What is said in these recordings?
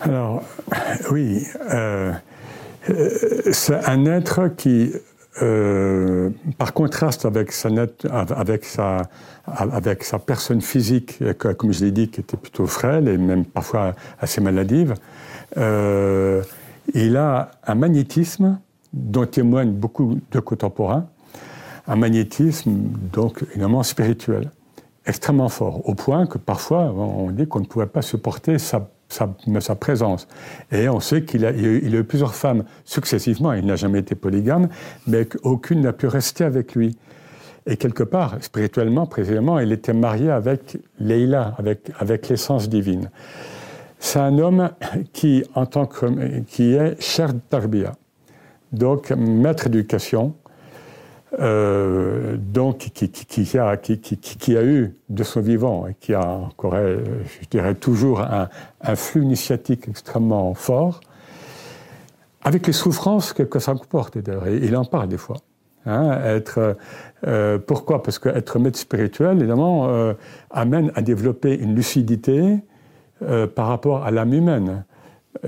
Alors, oui, euh, c'est un être qui, par contraste avec sa, personne physique, comme je l'ai dit, qui était plutôt frêle et même parfois assez maladive, il a un magnétisme dont témoignent beaucoup de contemporains, un magnétisme donc évidemment spirituel, extrêmement fort, au point que parfois on dit qu'on ne pouvait pas supporter sa, sa, présence. Et on sait qu'il a, il a, eu plusieurs femmes successivement, il n'a jamais été polygame, mais qu'aucune n'a pu rester avec lui. Et quelque part, spirituellement, précisément, il était marié avec Leila, avec, avec l'essence divine. C'est un homme qui, en tant que, qui est cher Tarbia, donc maître d'éducation, euh, donc qui, a, eu de son vivant et qui a encore, je dirais, toujours un, flux initiatique extrêmement fort, avec les souffrances que, ça comporte. il en parle des fois. Hein, euh, pourquoi? Parce qu'être maître spirituel, évidemment, euh, amène à développer une lucidité par rapport à l'âme humaine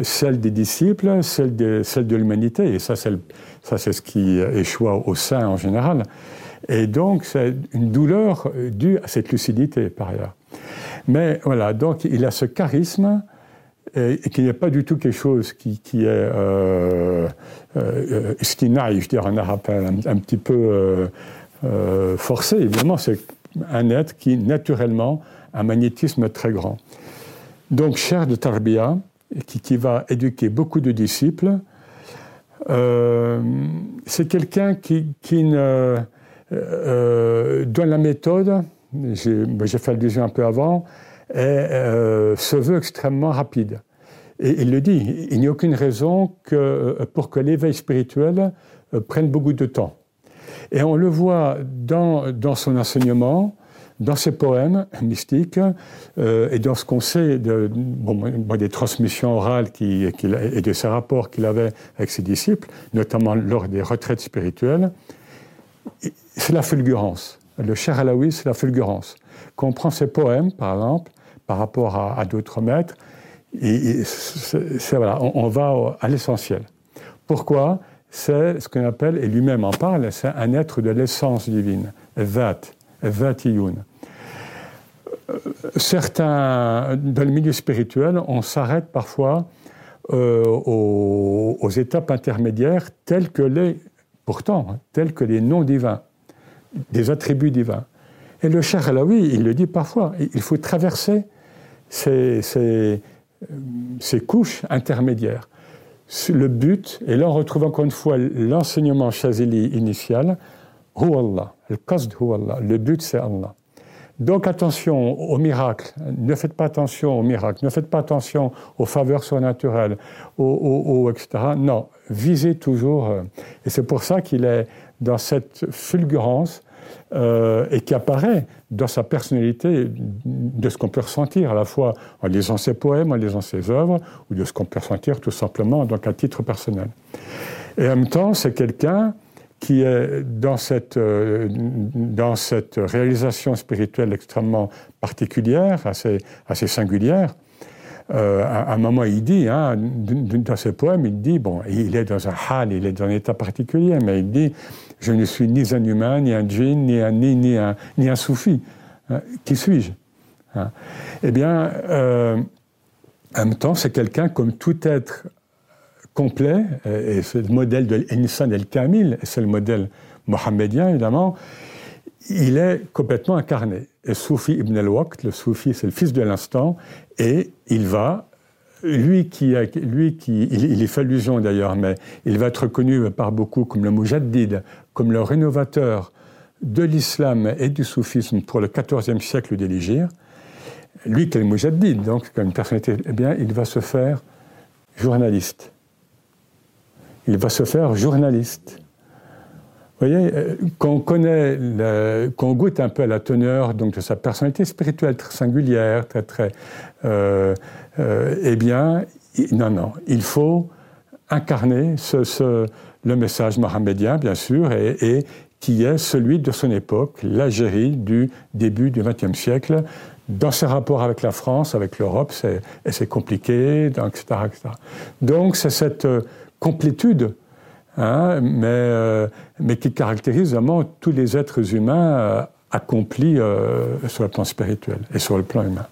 celle des disciples, celle de, celle de l'humanité. Et ça, c'est, ça, c'est ce qui échoue au sein en général. Et donc, c'est une douleur due à cette lucidité, par ailleurs. Mais voilà, donc il a ce charisme et, qui n'est pas du tout quelque chose qui, qui est euh, euh, je dirais en arabe, un, petit peu euh, euh, forcé. Évidemment, c'est un être qui, naturellement, a un magnétisme très grand. Donc, cher de Tarbia, qui, va éduquer beaucoup de disciples. Euh, c'est quelqu'un qui, qui euh, euh, dans la méthode, j'ai fait allusion un peu avant, se veut extrêmement rapide. Et il le dit, il n'y a aucune raison que, pour que l'éveil spirituel prenne beaucoup de temps. Et on le voit dans, dans son enseignement, dans ses poèmes mystiques euh, et dans ce qu'on sait de, des transmissions orales et de ses rapports qu'il avait avec ses disciples, notamment lors des retraites spirituelles, c'est la fulgurance. Le cher Alaoui, c'est la fulgurance. Quand on prend ses poèmes, par exemple, par rapport à, d'autres maîtres, et, voilà, on, va à l'essentiel. Pourquoi? C'est ce qu'on appelle, et lui-même en parle, c'est un être de l'essence divine, Vat, Vatiyun certains, dans le milieu spirituel, on s'arrête parfois euh, aux, étapes intermédiaires telles que les, pourtant, hein, telles que les noms divins, des attributs divins. Et le cher Alaoui, il le dit parfois, il faut traverser ces, couches intermédiaires. Le but, et là on retrouve encore une fois l'enseignement chazili initial, Allah, le but c'est Allah. Donc attention aux miracles, ne faites pas attention aux miracles, ne faites pas attention aux faveurs surnaturelles, aux, etc. Non, visez toujours. Euh, et c'est pour ça qu'il est dans cette fulgurance euh, et qui apparaît dans sa personnalité de ce qu'on peut ressentir à la fois en lisant ses poèmes, en lisant ses œuvres, ou de ce qu'on peut ressentir tout simplement donc à titre personnel. Et en même temps, c'est quelqu'un qui est dans cette, euh, dans cette réalisation spirituelle extrêmement particulière, assez, assez singulière. Euh, à un moment, il dit, hein, dans ses poèmes, il dit, bon, il est dans un hal, il est dans un état particulier, mais il dit, je ne suis ni un humain, ni un djinn, ni un, ni, ni un, ni un soufi. Hein, qui suis-je? Hein? Eh bien, euh, en même temps, c'est quelqu'un comme tout être complet, et c'est le modèle de l'Insan el-Kamil, c'est le modèle mohammedien évidemment, il est complètement incarné. Et Soufi ibn al-Waqt, le Soufi, c'est le fils de l'instant, et il va, lui qui, a, lui qui il, y fait allusion d'ailleurs, mais il va être connu par beaucoup comme le Mujaddid, comme le rénovateur de l'islam et du soufisme pour le XIVe siècle des Lui qui est le Mujaddid, donc comme une personnalité, eh bien, il va se faire journaliste il va se faire journaliste. Vous voyez, euh, qu'on connaît, qu'on goûte un peu à la teneur donc, de sa personnalité spirituelle très singulière, très, très. Euh, euh, eh bien, non, non, il faut incarner ce, le message mohammedien, bien sûr, et, qui est celui de son époque, l'Algérie du début du XXe siècle, dans ses rapports avec la France, avec l'Europe, c'est compliqué, etc., etc. Donc c'est cette complétude, hein, euh, mais, qui caractérise vraiment tous les êtres humains accomplis sur le plan spirituel et sur le plan humain.